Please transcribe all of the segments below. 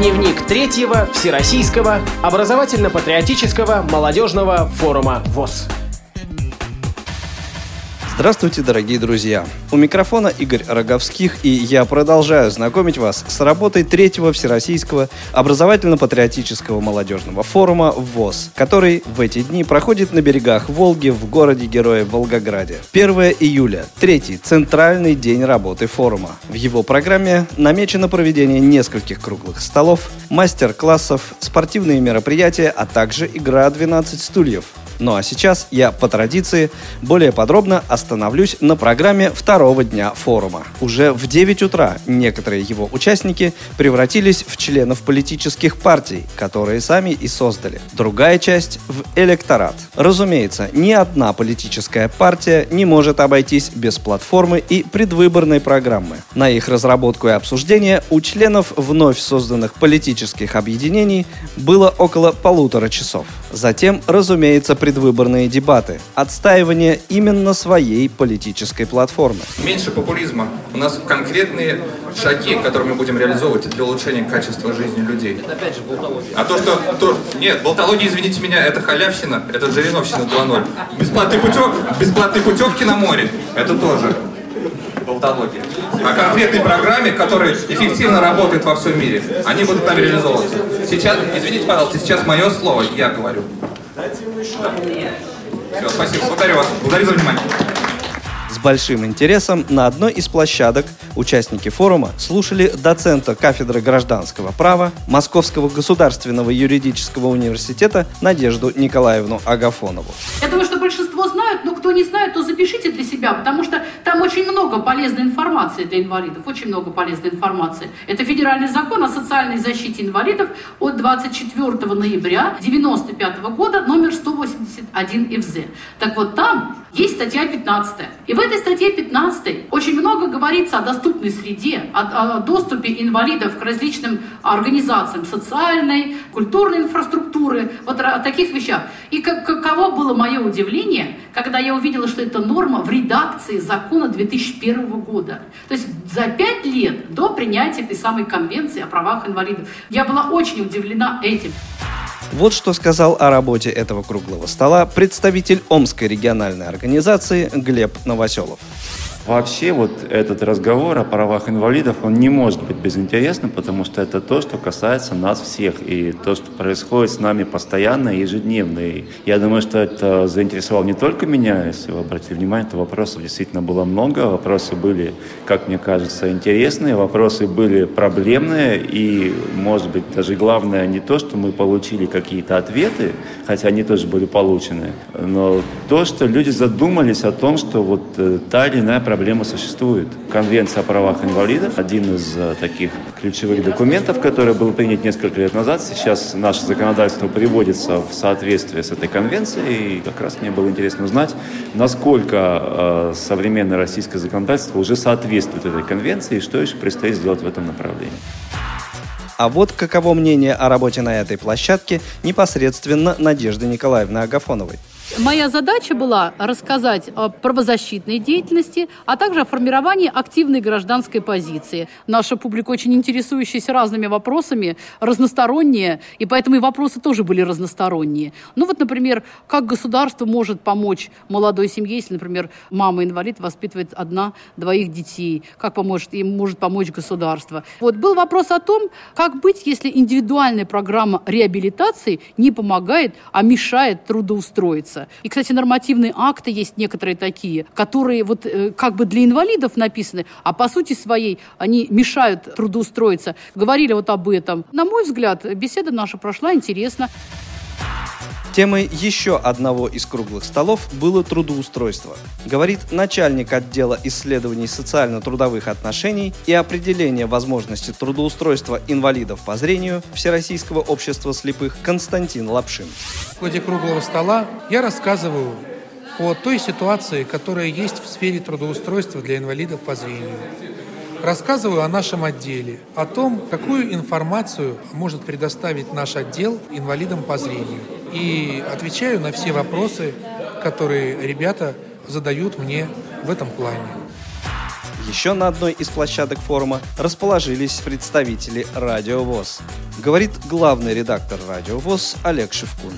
Дневник третьего Всероссийского образовательно-патриотического молодежного форума ВОЗ. Здравствуйте, дорогие друзья! У микрофона Игорь Роговских, и я продолжаю знакомить вас с работой третьего Всероссийского образовательно-патриотического молодежного форума ВОЗ, который в эти дни проходит на берегах Волги в городе-герое Волгограде. 1 июля, третий центральный день работы форума. В его программе намечено проведение нескольких круглых столов, мастер-классов, спортивные мероприятия, а также игра 12 стульев. Ну а сейчас я по традиции более подробно остановлюсь на программе второго дня форума. Уже в 9 утра некоторые его участники превратились в членов политических партий, которые сами и создали. Другая часть в электорат. Разумеется, ни одна политическая партия не может обойтись без платформы и предвыборной программы. На их разработку и обсуждение у членов вновь созданных политических объединений было около полутора часов. Затем, разумеется, предвыборные дебаты, отстаивание именно своей политической платформы. Меньше популизма. У нас конкретные шаги, которые мы будем реализовывать для улучшения качества жизни людей. Это опять же болтология. А то, что... То, нет, болтология, извините меня, это халявщина, это Жириновщина 2.0. Бесплатный путев, бесплатные путевки на море, это тоже болтология. О конкретной программе, которая эффективно работает во всем мире, они будут там реализовываться. Сейчас, извините, пожалуйста, сейчас мое слово, я говорю. Все, спасибо, благодарю вас. Благодарю за внимание. С большим интересом на одной из площадок участники форума слушали доцента кафедры гражданского права Московского государственного юридического университета Надежду Николаевну Агафонову. Я думаю, что большинство знают, но кто не знает, то запишите для себя, потому что там очень много полезной информации для инвалидов, очень много полезной информации. Это федеральный закон о социальной защите инвалидов от 24 ноября 1995 года, номер 181 ФЗ. Так вот, там есть статья 15. И в этой статье 15 очень много говорится о доступной среде, о, о доступе инвалидов к различным организациям социальной, культурной инфраструктуры, вот о таких вещах. И как, каково было мое удивление, когда я увидела, что эта норма в редакции закона 2001 года. То есть за пять лет до принятия этой самой конвенции о правах инвалидов. Я была очень удивлена этим. Вот что сказал о работе этого круглого стола представитель Омской региональной организации Глеб Новоселов. Вообще вот этот разговор о правах инвалидов, он не может быть безинтересным, потому что это то, что касается нас всех, и то, что происходит с нами постоянно ежедневно. И я думаю, что это заинтересовало не только меня, если вы обратили внимание, то вопросов действительно было много, вопросы были, как мне кажется, интересные, вопросы были проблемные, и, может быть, даже главное не то, что мы получили какие-то ответы, хотя они тоже были получены, но то, что люди задумались о том, что вот э, та или иная проблема существует. Конвенция о правах инвалидов – один из э, таких ключевых документов, который был принят несколько лет назад. Сейчас наше законодательство приводится в соответствие с этой конвенцией. И как раз мне было интересно узнать, насколько э, современное российское законодательство уже соответствует этой конвенции и что еще предстоит сделать в этом направлении. А вот каково мнение о работе на этой площадке непосредственно Надежды Николаевны Агафоновой. Моя задача была рассказать о правозащитной деятельности, а также о формировании активной гражданской позиции. Наша публика очень интересующаяся разными вопросами, разносторонняя, и поэтому и вопросы тоже были разносторонние. Ну вот, например, как государство может помочь молодой семье, если, например, мама-инвалид воспитывает одна-двоих детей, как поможет, им может помочь государство. Вот был вопрос о том, как быть, если индивидуальная программа реабилитации не помогает, а мешает трудоустроиться меняется. И, кстати, нормативные акты есть некоторые такие, которые вот э, как бы для инвалидов написаны, а по сути своей они мешают трудоустроиться. Говорили вот об этом. На мой взгляд, беседа наша прошла интересно. Темой еще одного из круглых столов было трудоустройство. Говорит начальник отдела исследований социально-трудовых отношений и определения возможности трудоустройства инвалидов по зрению Всероссийского общества слепых Константин Лапшин. В ходе круглого стола я рассказываю о той ситуации, которая есть в сфере трудоустройства для инвалидов по зрению. Рассказываю о нашем отделе, о том, какую информацию может предоставить наш отдел инвалидам по зрению. И отвечаю на все вопросы, которые ребята задают мне в этом плане. Еще на одной из площадок форума расположились представители Радио ВОЗ. Говорит главный редактор Радио ВОЗ Олег Шевкун.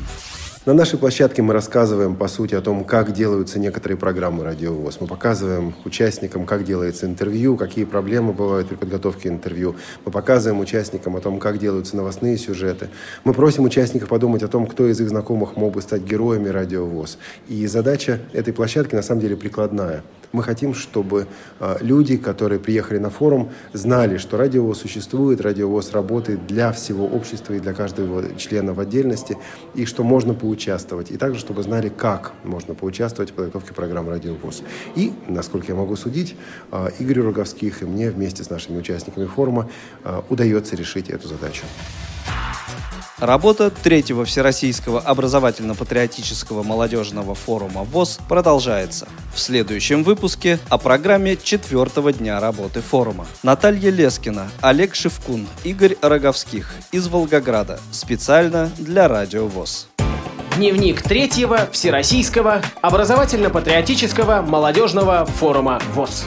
На нашей площадке мы рассказываем, по сути, о том, как делаются некоторые программы «Радиовоз». Мы показываем участникам, как делается интервью, какие проблемы бывают при подготовке интервью. Мы показываем участникам о том, как делаются новостные сюжеты. Мы просим участников подумать о том, кто из их знакомых мог бы стать героями «Радиовоз». И задача этой площадки, на самом деле, прикладная – мы хотим, чтобы а, люди, которые приехали на форум, знали, что радиовоз существует, радиовоз работает для всего общества и для каждого члена в отдельности, и что можно поучаствовать. И также, чтобы знали, как можно поучаствовать в подготовке программы «Радиовоз». И, насколько я могу судить, а, Игорю Роговских и мне вместе с нашими участниками форума а, удается решить эту задачу. Работа третьего Всероссийского образовательно-патриотического молодежного форума ВОЗ продолжается. В следующем выпуске о программе четвертого дня работы форума. Наталья Лескина, Олег Шевкун, Игорь Роговских из Волгограда. Специально для Радио ВОЗ. Дневник третьего Всероссийского образовательно-патриотического молодежного форума ВОЗ.